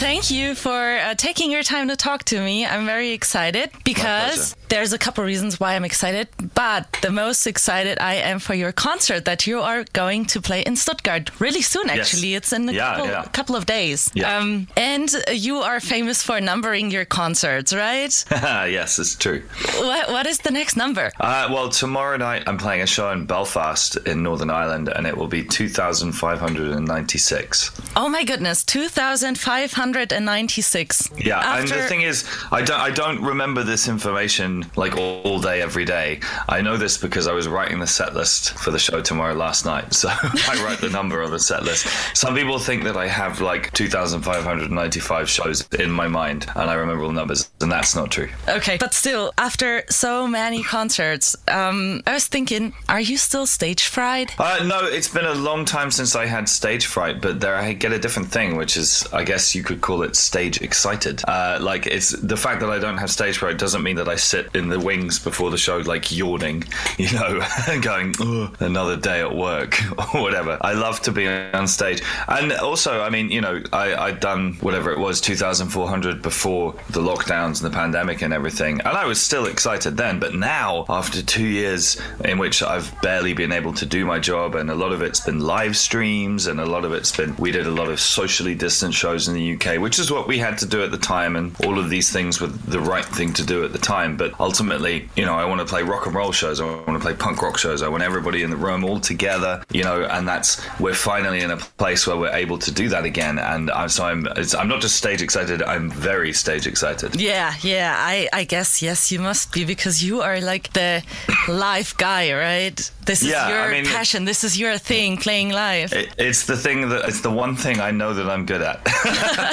Thank you for uh, taking your time to talk to me. I'm very excited because there's a couple reasons why I'm excited, but the most excited I am for your concert that you are going to play in Stuttgart really soon. Yes. Actually, it's in a Yeah, couple, yeah. couple of days. Yeah. Um, and you are famous for numbering your concerts, right? yes, it's true. what, what is the next number? Uh, well, tomorrow night I'm playing a show in Belfast in Northern Ireland, and it will be 2,596. Oh my goodness, 2,596. Yeah, and the thing is, I don't, I don't remember this information like all, all day, every day. I know this because I was writing the set list for the show tomorrow last night. So I wrote the number on the set list. Some people think that I have like 2,595 shows in my mind, and I remember all the numbers, and that's not true. Okay, but still, after so many concerts, um, I was thinking, are you still stage fried? Uh, no, it's been a long time since I had stage fright, but there I get a different thing, which is, I guess you could call it stage excited. Uh, like, it's the fact that I don't have stage fright doesn't mean that I sit in the wings before the show, like yawning, you know, and going, another day at work or whatever. I love to be on stage. And also, I mean, you know, I, I'd done whatever it was, 2,400 before the lockdowns and the pandemic and everything. And I was still excited then. But now, after two years in which I've barely been able to do my job, and a lot of it's been live streams, and a lot of it's been, we did a lot of socially distant shows in the UK, which is what we had to do at the time. And all of these things were the right thing to do at the time. But ultimately, you know, I want to play rock and roll shows, I want to play punk rock shows, I want everybody in the room all together, you know, and that's, we're finally in a place where we're able to do that again. And I'm, so I'm, it's, I'm not just stage excited, I'm very stage excited. Yeah, yeah, I, I guess, yes, you must be because you are like the live guy, right? This is Yeah, your I mean- passion, this is your thing, playing live. It, it's the thing that it's the one thing I know that I'm good at.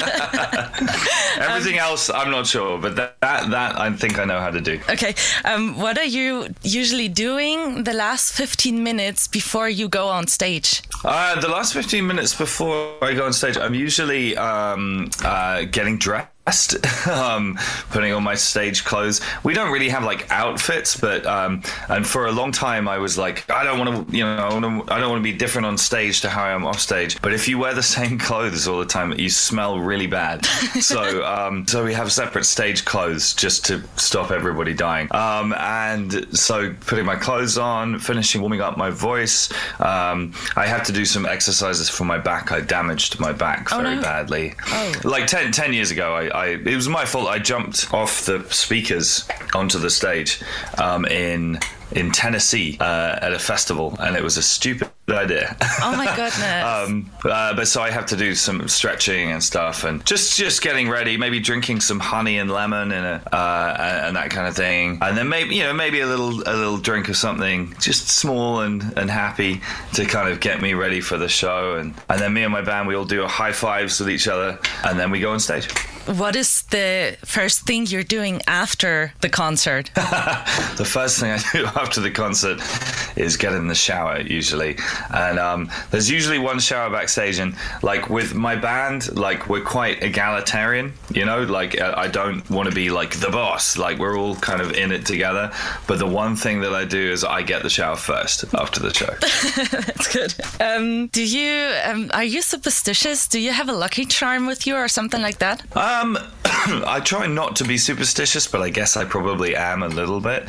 Everything else, I'm not sure, but that, that that I think I know how to do. Okay, um, what are you usually doing the last 15 minutes before you go on stage? Uh, the last 15 minutes before I go on stage, I'm usually um, uh, getting dressed. um, putting on my stage clothes. We don't really have like outfits, but um, and for a long time I was like, I don't want to, you know, I, wanna, I don't want to be different on stage to how I am off stage. But if you wear the same clothes all the time, you smell really bad. so um, so we have separate stage clothes just to stop everybody dying. Um, and so putting my clothes on, finishing warming up my voice. Um, I had to do some exercises for my back. I damaged my back Oh, very no. badly. Oh. Like 10, 10 years ago, I, I it was my fault. I jumped off the speakers onto the stage um, in in Tennessee uh, at a festival, and it was a stupid idea. Oh my goodness. um, uh, but so I have to do some stretching and stuff, and just just getting ready. Maybe drinking some honey and lemon and a, uh, and that kind of thing, and then maybe you know maybe a little a little drink of something just small and and happy to kind of get me ready for the show, and and then me and my band we all do a high fives with each other, and then we go on stage. What is the first thing you're doing after the concert? the first thing I do after the concert is get in the shower usually, and um, there's usually one shower backstage. And like with my band, like we're quite egalitarian, you know. Like uh, I don't want to be like the boss. Like we're all kind of in it together. But the one thing that I do is I get the shower first after the show. That's good. Um, do you um, are you superstitious? Do you have a lucky charm with you or something like that? Um, I try not to be superstitious, but I guess I probably am a little bit.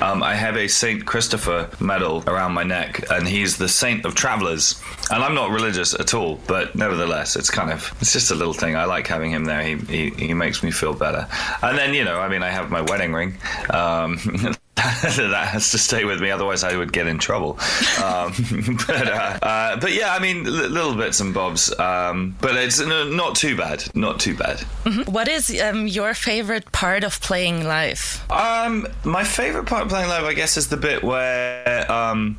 Um, I have a Saint Christopher medal around my neck, and he's the saint of travelers. And I'm not religious at all, but nevertheless, it's kind of it's just a little thing. I like having him there. He he, he makes me feel better. And then you know, I mean, I have my wedding ring. Um, that has to stay with me, otherwise I would get in trouble. Um, but uh, uh, but yeah, I mean, li- little bits and bobs. Um, but it's n- not too bad. Not too bad. What is um, your favorite part of playing live? Um, my favorite part of playing live, I guess, is the bit where, um,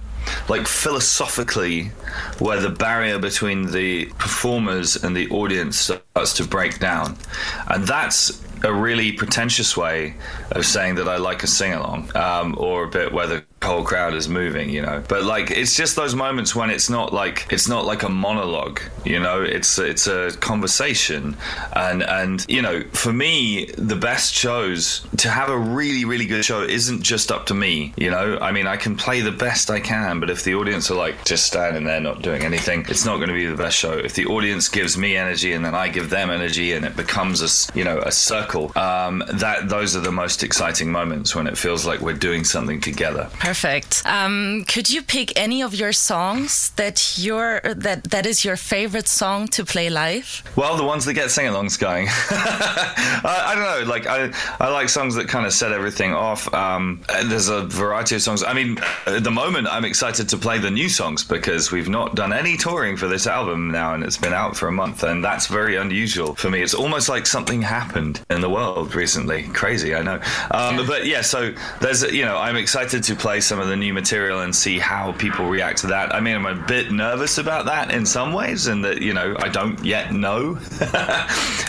like philosophically, where the barrier between the performers and the audience starts to break down, and that's a really pretentious way of saying that I like a sing along, um, or a bit where the whole crowd is moving, you know. But like, it's just those moments when it's not like it's not like a monologue, you know. It's it's a conversation, and and you know, for me, the best shows to have a really really good show isn't just up to me, you know. I mean, I can play the best I can, but if the audience are like just standing there not doing anything, it's not going to be the best show. If the audience gives me energy and then I give them energy, and it becomes a you know a circle, um, that those are the most exciting moments when it feels like we're doing something together. Perfect. Um, could you pick any of your songs that your that that is your favorite song to play live? Well, the ones that get sing-alongs going. I, I, don't know. Like I, I like songs that kind of set everything off. Um, there's a variety of songs. I mean, at the moment, I'm excited to play the new songs because we've not done any touring for this album now, and it's been out for a month, and that's very unusual for me. It's almost like something happened in the world recently. Crazy, I know. Um, yeah. But yeah, so there's you know, I'm excited to play some of the new material and see how people react to that. I mean, I'm a bit nervous about that in some ways, and that you know, I don't yet know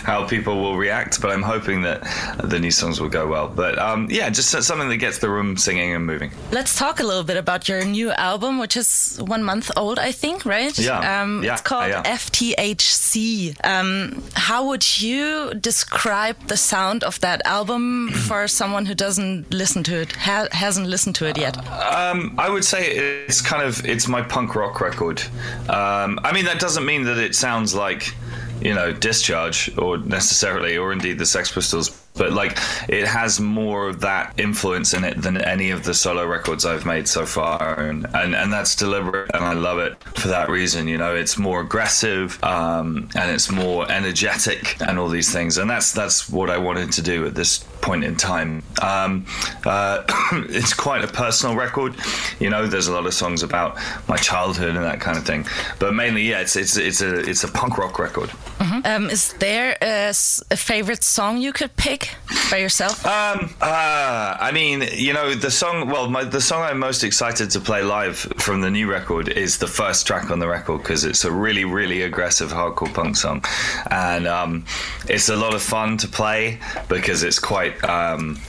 how people will react, but I'm hoping that the new songs will go well. But um, yeah, just something that gets the room singing and moving. Let's talk a little bit about your new album, which is one month old, I think, right? Yeah. Um, yeah it's called yeah. FTHC. Um, how would you describe the sound of that album for someone who doesn't listen to it, ha hasn't listened to it yet? Um, I would say it's kind of it's my punk rock record. Um, I mean, that doesn't mean that it sounds like you know Discharge or necessarily, or indeed the Sex Pistols but like it has more of that influence in it than any of the solo records I've made so far, and and, and that's deliberate, and I love it for that reason. You know, it's more aggressive, um, and it's more energetic, and all these things, and that's that's what I wanted to do at this point in time. Um, uh, it's quite a personal record, you know. There's a lot of songs about my childhood and that kind of thing, but mainly, yeah, it's it's it's a it's a punk rock record. Mm-hmm. Um, is there a, a favorite song you could pick? by yourself? Um, uh, I mean, you know, the song. Well, my, the song I'm most excited to play live from the new record is the first track on the record because it's a really, really aggressive hardcore punk song, and um, it's a lot of fun to play because it's quite um,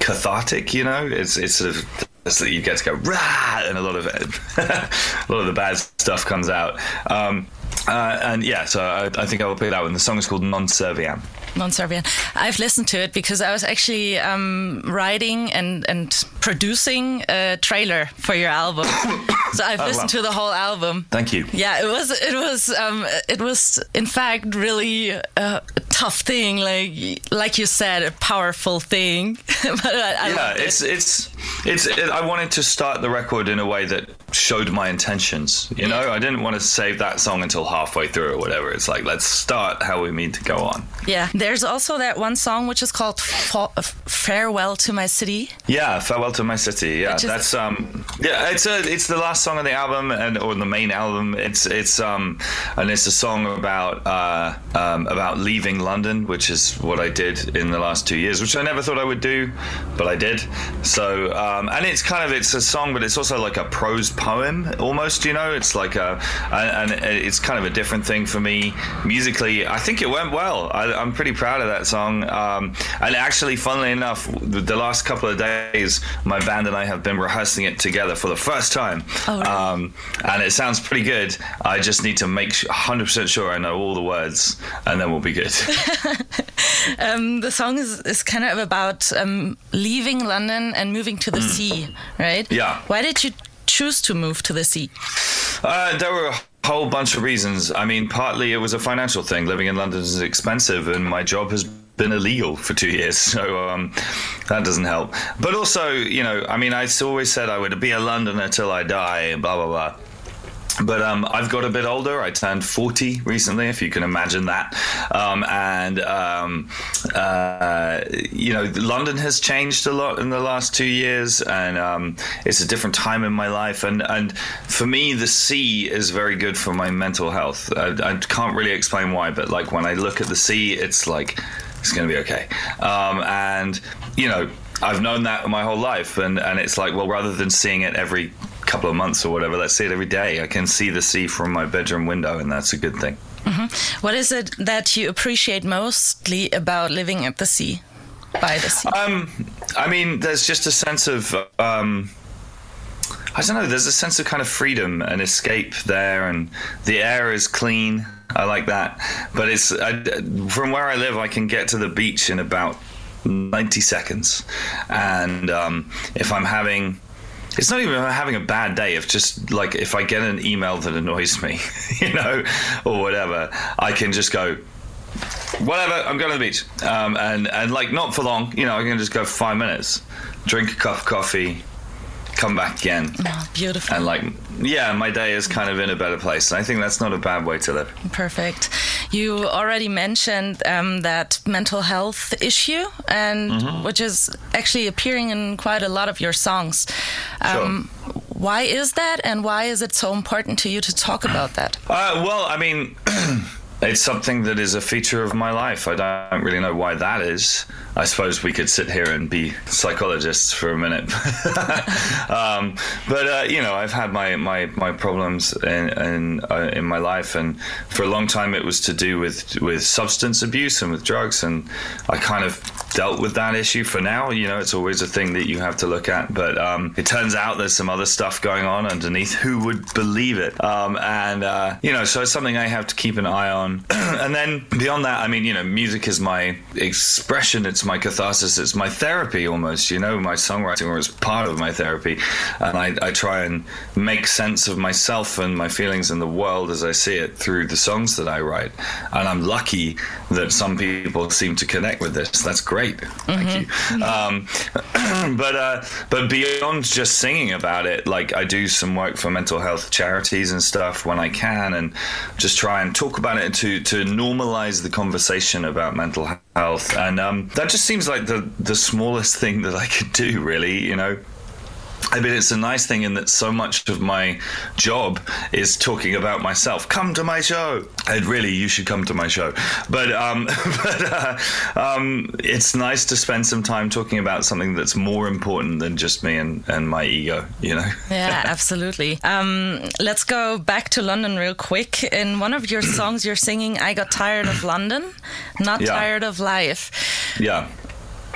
cathartic. You know, it's it's sort of so that you get to go rah, and a lot of it, a lot of the bad stuff comes out. Um, uh, and yeah, so I, I, think I will play that one. The song is called Non Serviam non-Serviam. I've listened to it because I was actually um, writing and and producing a trailer for your album. so I've oh, listened wow. to the whole album. Thank you. Yeah, it was it was um, it was in fact really a tough thing, like like you said, a powerful thing. but I, I yeah, it's it. it's it's. It, I wanted to start the record in a way that showed my intentions. You know, I didn't want to save that song until halfway through or whatever. It's like let's start how we mean to go on. Yeah, there's also that one song which is called "Farewell to My City." Yeah, "Farewell to My City." Yeah, that's um, yeah, it's a it's the last song on the album and or the main album. It's it's um, and it's a song about uh um, about leaving London, which is what I did in the last two years, which I never thought I would do, but I did. So um, and it's kind of it's a song, but it's also like a prose poem almost. You know, it's like a and, and it's kind of a different thing for me musically. I think it went well. I, am pretty proud of that song. Um, and actually, funnily enough, the last couple of days, my band and I have been rehearsing it together for the first time, oh, really? um, and it sounds pretty good. I just need to make 100% sure I know all the words, and then we'll be good. um, the song is, is kind of about um, leaving London and moving to the mm. sea, right? Yeah. Why did you choose to move to the sea? Uh, there were whole bunch of reasons. I mean, partly it was a financial thing. Living in London is expensive, and my job has been illegal for two years, so um, that doesn't help. But also, you know, I mean, I always said I would be a Londoner till I die, blah blah blah but um, I've got a bit older. I turned 40 recently, if you can imagine that. Um, and, um, uh, you know, London has changed a lot in the last two years, and um, it's a different time in my life. And, and for me, the sea is very good for my mental health. I, I can't really explain why, but like when I look at the sea, it's like, it's going to be okay. Um, and, you know, I've known that my whole life, and, and it's like, well, rather than seeing it every couple of months or whatever. Let's see it every day. I can see the sea from my bedroom window, and that's a good thing. Mm-hmm. What is it that you appreciate mostly about living at the sea, by the sea? Um, I mean, there's just a sense of. Um, I don't know. There's a sense of kind of freedom and escape there, and the air is clean. I like that. But it's I, from where I live, I can get to the beach in about 90 seconds, and um, if I'm having it's not even having a bad day. If just like if I get an email that annoys me, you know, or whatever, I can just go, whatever. I'm going to the beach, um, and and like not for long. You know, I can just go five minutes, drink a cup of coffee, come back again. Oh, beautiful. And like, yeah, my day is kind of in a better place. And I think that's not a bad way to live. Perfect. You already mentioned um, that mental health issue, and mm-hmm. which is actually appearing in quite a lot of your songs. Um, sure. Why is that, and why is it so important to you to talk about that? Uh, well, I mean. It's something that is a feature of my life. I don't really know why that is. I suppose we could sit here and be psychologists for a minute. um, but uh, you know, I've had my my, my problems in in, uh, in, my life, and for a long time it was to do with with substance abuse and with drugs, and I kind of dealt with that issue. For now, you know, it's always a thing that you have to look at. But um, it turns out there's some other stuff going on underneath. Who would believe it? Um, and uh, you know, so it's something I have to keep an eye on. and then beyond that, I mean, you know, music is my expression. It's my catharsis. It's my therapy almost, you know, my songwriting was part of my therapy. And I, I try and make sense of myself and my feelings in the world as I see it through the songs that I write. And I'm lucky that some people seem to connect with this. That's great. Thank mm-hmm. you. Um, but, uh, but beyond just singing about it, like I do some work for mental health charities and stuff when I can and just try and talk about it to, to normalize the conversation about mental health. And um, that just seems like the the smallest thing that I could do, really. You know. I mean, it's a nice thing in that so much of my job is talking about myself. Come to my show. And really, you should come to my show. But um, but uh, um, it's nice to spend some time talking about something that's more important than just me and, and my ego. You know. Yeah, absolutely. Um, let's go back to London real quick. In one of your songs, you're singing "I got tired of London, not yeah. tired of life." Yeah.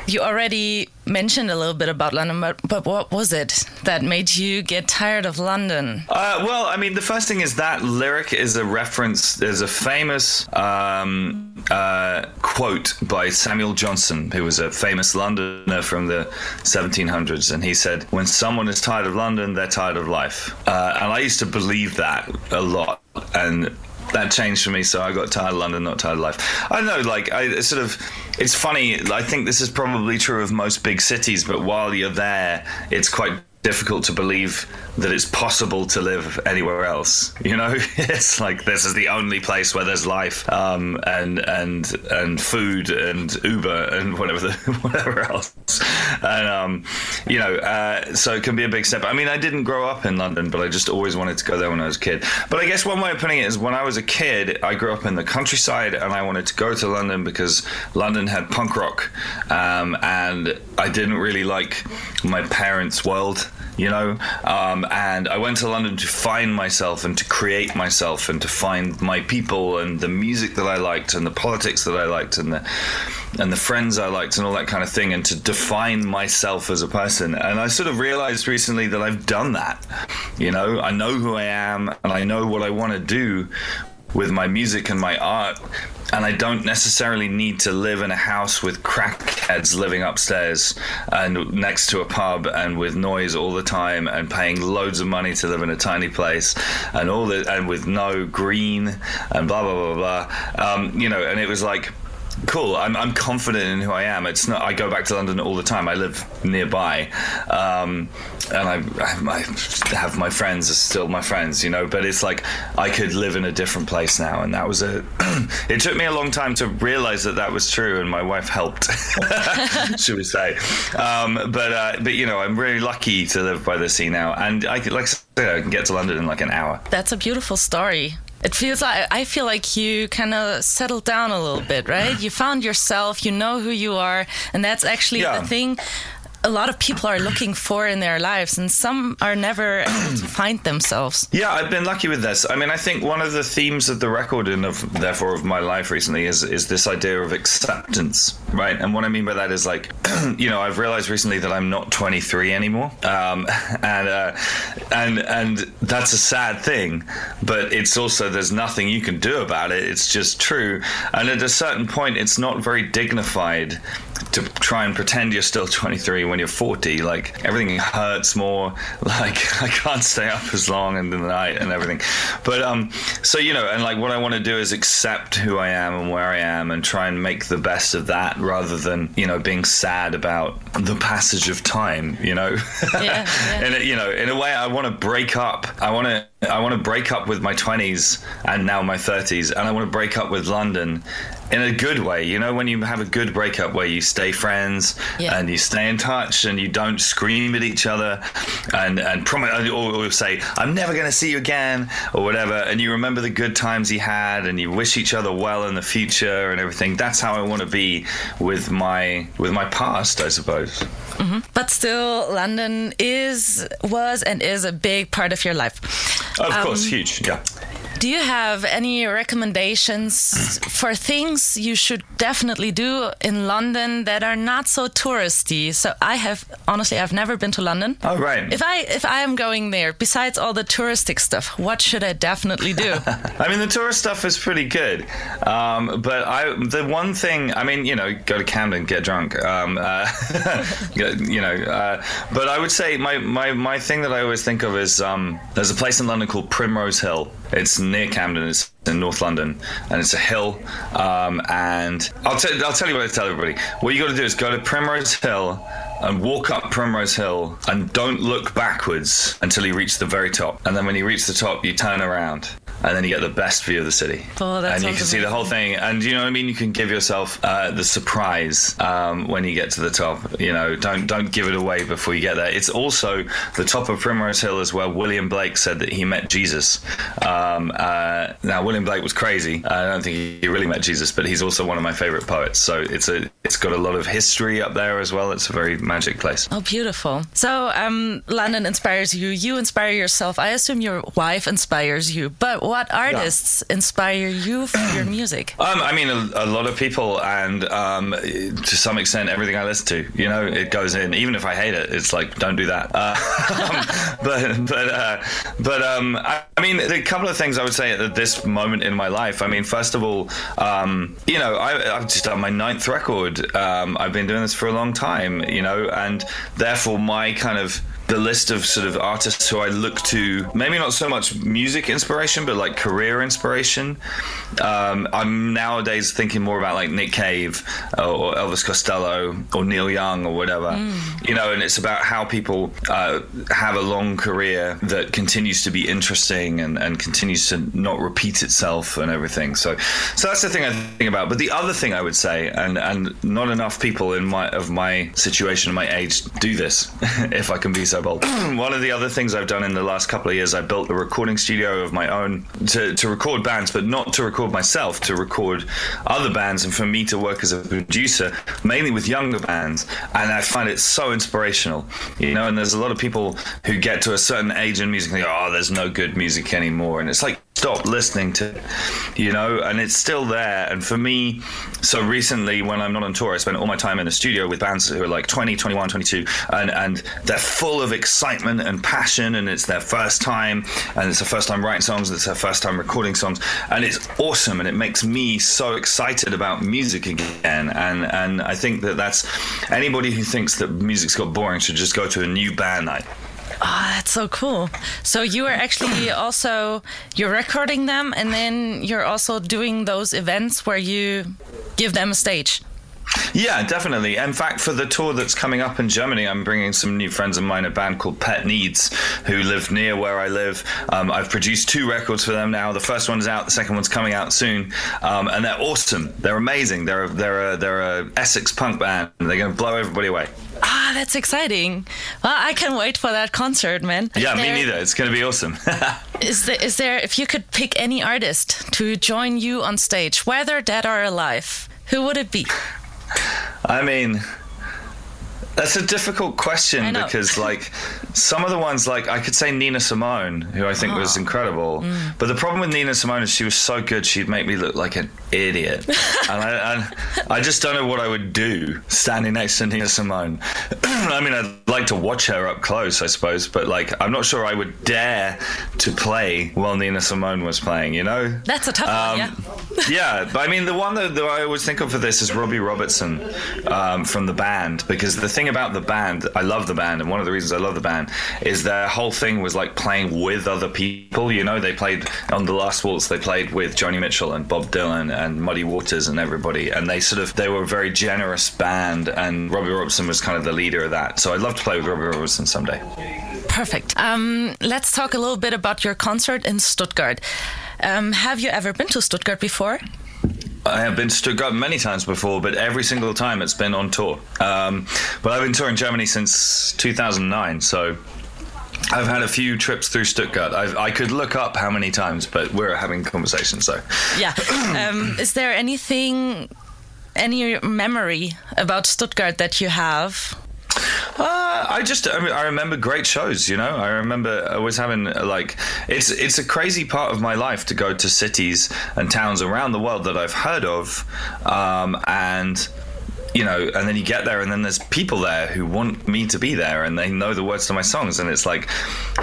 You already mentioned a little bit about London, but, but what was it that made you get tired of London? Uh, well, I mean, the first thing is that lyric is a reference. There's a famous um, uh, quote by Samuel Johnson, who was a famous Londoner from the 1700s, and he said, "When someone is tired of London, they're tired of life." Uh, and I used to believe that a lot, and that changed for me. So I got tired of London, not tired of life. I know, like I sort of. It's funny. I think this is probably true of most big cities, but while you're there, it's quite difficult to believe that it's possible to live anywhere else. You know, it's like this is the only place where there's life, um, and and and food and Uber and whatever the, whatever else, and um, you know, uh, so it can be a big step. I mean, I didn't grow up in London, but I just always wanted to go there when I was a kid. But I guess one way of putting it is when I was a kid, I grew up in the countryside, and I wanted to go to London because London had punk rock, um, and I didn't really like my parents' world you know. Um, and I went to London to find myself and to create myself and to find my people and the music that I liked and the politics that I liked and the and the friends I liked and all that kind of thing and to define myself as a person. And I sort of realized recently that I've done that. You know, I know who I am and I know what I want to do with my music and my art and I don't necessarily need to live in a house with crackheads living upstairs and next to a pub and with noise all the time and paying loads of money to live in a tiny place and all that and with no green and blah blah blah blah. Um, you know, and it was like cool. I'm, I'm confident in who I am. It's not. I go back to London all the time. I live nearby, um, and I, I, have my friends are still my friends, you know. But it's like I could live in a different place now, and that was a. it took me a long time to realize that that was true, and my wife helped, should we say? Um, but uh, but you know, I'm really lucky to live by the sea now, and I like I said, I can get to London in like an hour. That's a beautiful story. It feels like I feel like you kind of settled down a little bit, right? You found yourself, you know who you are, and that's actually yeah. the thing a lot of people are looking for in their lives, and some are never able to find themselves. Yeah, I've been lucky with this. I mean, I think one of the themes of the record and of therefore of my life recently is is this idea of acceptance, right? And what I mean by that is like, you know, I've realized recently that I'm not 23 anymore, um, and uh, and and that's a sad thing, but it's also there's nothing you can do about it. It's just true, and at a certain point, it's not very dignified to try and pretend you're still 23 when you're 40 like everything hurts more. Like i can't stay up as long in the night and everything. But um so you know and like what i want to do is accept who i am and where i am and try and make the best of that rather than you know being sad about the passage of time you know? Yeah, yeah. and you know in a way i want to break up. I want to I want to break up with my 20s and now my 30s, and I want to break up with London in a good way. You know, when you have a good breakup where you stay friends Yeah. and you stay in touch and you don't scream at each other and and promise or, or say I'm never going to see you again or whatever, and you remember the good times you had and you wish each other well in the future and everything. That's how I want to be with my with my past, I suppose. But still, London is, was, and is a big part of your life. Of Um, course, huge. Yeah. Do you have any recommendations for things you should definitely do in London that are not so touristy? So I have honestly I've never been to London. Oh right. If I if I am going there, besides all the touristic stuff, what should I definitely do? I mean, the tourist stuff is pretty good, um, but I the one thing I mean, you know, go to Camden, get drunk, um, uh, you know. Uh, but I would say my, my my thing that I always think of is um, there's a place in London called Primrose Hill. It's near Camden. It's in North London, and it's a hill. Um, and I'll tell I'll tell you what I tell everybody. What you got to do is go to Primrose Hill and walk up Primrose Hill and don't look backwards until you reach the very top. And then when you reach the top, you turn around. And then you get the best view of the city. Oh, and you can see the whole thing. And you know what I mean? You can give yourself uh, the surprise um, when you get to the top. You know, don't don't give it away before you get there. It's also the top of Primrose Hill is where William Blake said that he met Jesus. Um, uh, now, William Blake was crazy. I don't think he really met Jesus, but he's also one of my favorite poets. So it's a it's got a lot of history up there as well. It's a very magic place. Oh, beautiful. So, um, London inspires you. You inspire yourself. I assume your wife inspires you. But what artists inspire you for your music? Um, I mean, a, a lot of people, and um, to some extent, everything I listen to, you know, it goes in. Even if I hate it, it's like, don't do that. Uh, but but uh, but um, I, I mean, a couple of things I would say at this moment in my life. I mean, first of all, um, you know, I, I've just done my ninth record. Um, I've been doing this for a long time, you know, and therefore my kind of the list of sort of artists who I look to, maybe not so much music inspiration, but like career inspiration. Um, I'm nowadays thinking more about like Nick Cave or Elvis Costello or Neil Young or whatever, you know, and it's about how people uh, have a long career that continues to be interesting and, and continues to not repeat itself and everything. So, so that's the thing I think about. But the other thing I would say, and and not enough people in my of my situation, my age, do this. if I can be so bold. One of the other things I've done in the last couple of years, I built a recording studio of my own to, to record bands, but not to record myself, to record other bands, and for me to work as a producer, mainly with younger bands. And I find it so inspirational, you know. And there's a lot of people who get to a certain age in music and go, "Oh, there's no good music anymore," and it's like stop listening to you know and it's still there. And for me so recently when i'm not on tour i spend all my time in the studio with bands who are like 20 21 22 and and they're full of excitement and passion and it's their first time and it's their first time writing songs it's their first time recording songs and it's awesome and it makes me so excited about music again. And and i think that that's anybody who thinks that music's got boring should just go to a new band night Oh, that's so cool. So you are actually also you're recording them and then you're also doing those events where you give them a stage. Yeah, definitely. In fact, for the tour that's coming up in Germany, I'm bringing some new friends of mine, a band called Pet Needs, who live near where I live. Um, I've produced two records for them now. The first one's out, the second one's coming out soon, um, and they're awesome. They're amazing. They're a, they're a, they're a Essex punk band. They're going to blow everybody away. Ah, that's exciting. Well, I can wait for that concert, man. Yeah, me neither. It's going to be awesome. Is there, is there, if you could pick any artist to join you on stage, whether dead or alive, who would it be? I mean, That's a difficult question because, like, some of the ones, like, I could say Nina Simone, who I think oh. was incredible. Mm. But the problem with Nina Simone is she was so good, she'd make me look like an idiot. and, I, and I just don't know what I would do standing next to Nina Simone. I mean, I'd like to watch her up close, I suppose, but, like, I'm not sure I would dare to play while Nina Simone was playing, you know? That's a tough um, one, yeah. yeah, but I mean, the one that, that, I always think of for this is Robbie Robertson um, from the band, because the thing about the band, I love the band, and one of the reasons I love the band is their whole thing was like playing with other people. You know, they played on the last waltz, they played with Joni Mitchell and Bob Dylan and Muddy Waters and everybody, and they sort of they were a very generous band, and Robbie Robertson was kind of the leader of that. So I'd love to play with Robbie Robertson someday. Perfect. Um, let's talk a little bit about your concert in Stuttgart. Um, have you ever been to Stuttgart before? I have been to Stuttgart many times before, but every single time it's been on tour. Um, but I've been touring Germany since 2009, so I've had a few trips through Stuttgart. I've, i could look up how many times, but we're having conversations. So, yeah. Um, is there anything, any memory about Stuttgart that you have? Uh, I just I, mean, I, remember great shows. You know, I remember always having like it's it's a crazy part of my life to go to cities and towns around the world that I've heard of, um, and you know, and then you get there, and then there's people there who want me to be there, and they know the words to my songs, and it's like,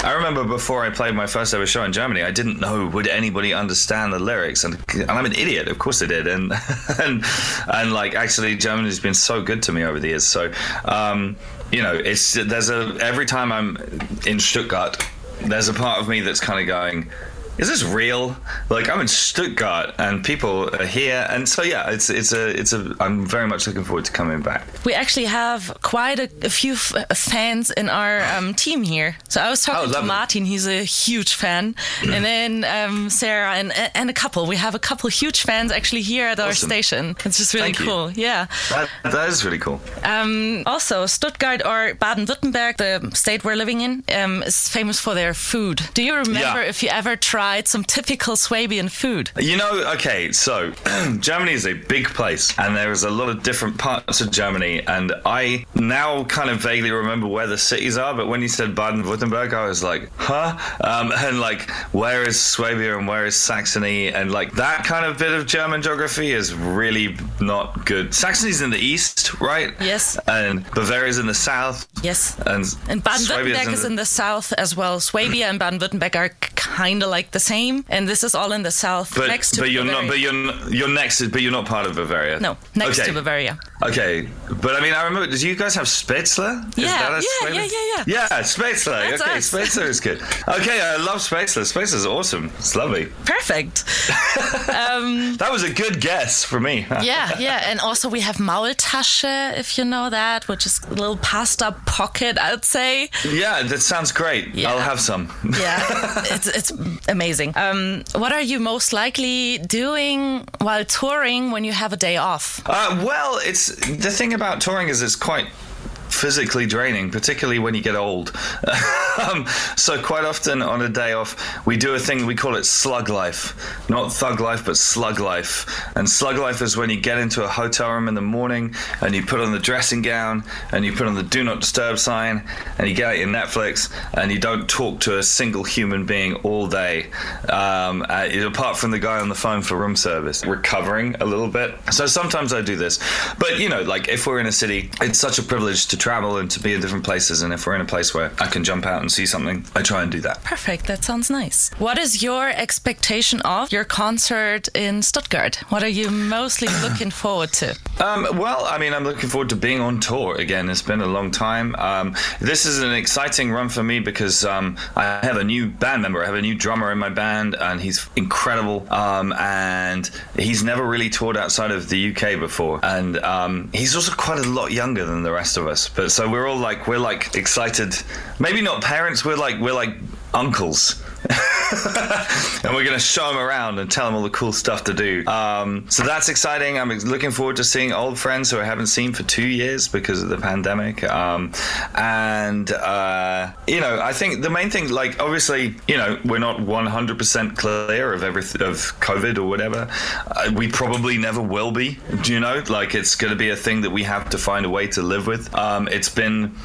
I remember before I played my first ever show in Germany, I didn't know would anybody understand the lyrics, and, and I'm an idiot, of course they did, and and and like actually Germany's been so good to me over the years, so um, you know, it's there's a every time I'm in Stuttgart, there's a part of me that's kind of going is this real? Like I'm in Stuttgart and people are here, and so yeah, it's it's a it's a. I'm very much looking forward to coming back. We actually have quite a, a few f- fans in our um, team here. So I was talking oh, to Martin; he's a huge fan, and then um, Sarah and and a couple. We have a couple huge fans actually here at our awesome. station. It's just really Thank cool. You. Yeah, that, that is really cool. Um, also, Stuttgart or Baden-Württemberg, the state we're living in, um, is famous for their food. Do you remember yeah. if you ever tried? Tried some typical Swabian food? You know, okay, so Germany is a big place, and there is a lot of different parts of Germany, and I now kind of vaguely remember where the cities are. But when you said Baden-Württemberg, I was like, huh? Um, and like, where is Swabia and where is Saxony? And like that kind of bit of German geography is really not good. Saxony's in the east, right? Yes. And Bavaria's in the south. Yes. And, and Baden-Württemberg is in the south as well. Swabia and Baden-Württemberg are kind of like the same, and this is all in the south, but, next to but you're not. But you're you're next. But you're not part of Bavaria. No, next okay. to Bavaria. Okay, but I mean, I remember. Did you guys have Spätzle? Yeah, yeah, yeah, yeah, yeah. Yeah, Spätzle. That's okay, us. Spätzle is good. Okay, I love Spätzle. Spätzle is awesome. It's lovely. Perfect. um, that was a good guess for me. yeah, yeah, and also we have Maultasche, if you know that, which is a little pasta pocket, I'd say. Yeah, that sounds great. Yeah. I'll have some. yeah, it's it's amazing. Um, what are you most likely doing while touring when you have a day off? Uh, well, it's the thing about touring is it's quite physically draining, particularly when you get old. um, so quite often on a day off, we do a thing we call it slug life, not thug life, but slug life. And slug life is when you get into a hotel room in the morning and you put on the dressing gown and you put on the do not disturb sign and you get out your Netflix and you don't talk to a single human being all day, um, uh, apart from the guy on the phone for room service, recovering a little bit. So sometimes I do this, but you know, like if we're in a city, it's such a privilege to travel and to be in different places. And if we're in a place where I can jump out and see something, I try and do that. Perfect. That sounds nice. What is your expectation of your concert in Stuttgart? What are you mostly looking forward to? Um, well, I mean, I'm looking forward to being on tour again. It's been a long time. Um, this is an exciting run for me because um, I have a new band member. I have a new drummer in my band, and he's incredible. Um, and he's never really toured outside of the UK before. And um, he's also quite a lot younger than the rest of us. But so we're all like we're like excited. Maybe not parents. We're like we're like uncles. and we're going to show them around and tell them all the cool stuff to do. Um, so that's exciting. I'm looking forward to seeing old friends who I haven't seen for two years because of the pandemic. Um, and, uh, you know, I think the main thing, like, obviously, you know, we're not 100% clear of everything, of COVID or whatever. Uh, we probably never will be, do you know? Like, it's going to be a thing that we have to find a way to live with. Um, it's been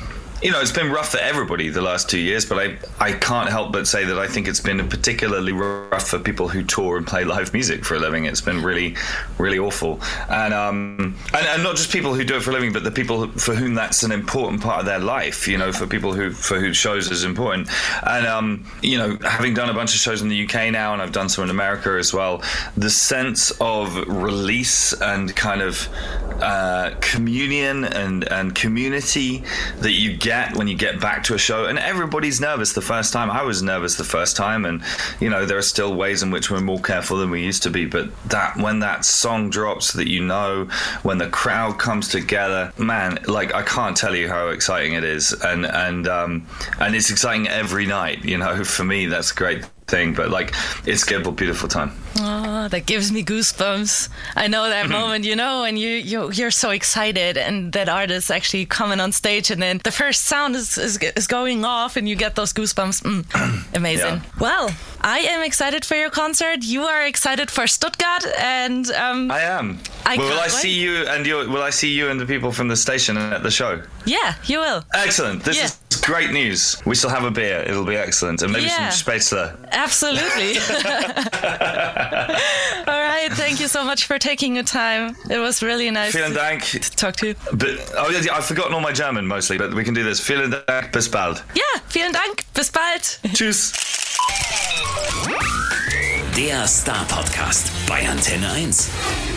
you know, it's been rough for everybody the last two years, but I, I can't help but say that I think it's been particularly rough for people who tour and play live music for a living. It's been really, really awful. And, um, and, and not just people who do it for a living, but the people for whom that's an important part of their life, you know, for people who, for who shows is important. And, um, you know, having done a bunch of shows in the UK now, and I've done some in America as well, the sense of release and kind of uh, communion and, and community that you get when you get back to a show. And everybody's nervous the first time. I was nervous the first time, and you know there are still ways in which we're more careful than we used to be. But that when that song drops, that you know, when the crowd comes together, man, like I can't tell you how exciting it is, and and um, and it's exciting every night. You know, for me, that's great thing, but like it's a beautiful time. Oh, that gives me goosebumps. I know that moment, you know, and you, you you're so excited, and that artist actually coming on stage, and then the first sound is is, is going off, and you get those goosebumps. Mm, amazing. Yeah. Well, I am excited for your concert. You are excited for Stuttgart, and um, I am. I will I wait. see you and you? Will I see you and the people from the station at the show? Yeah, you will. Excellent. This yeah. is great news. We shall have a beer. It'll be excellent, and maybe yeah. some Spätzle. Absolutely. All right. Thank you so much for taking your time. It was really nice. Vielen Dank. To talk to you. But, oh yeah, I've forgotten all my German mostly, but we can do this. Vielen Dank. Bis bald. Ja, vielen Dank. Bis bald. Tschüss. Der Star Podcast bei Antenne 1.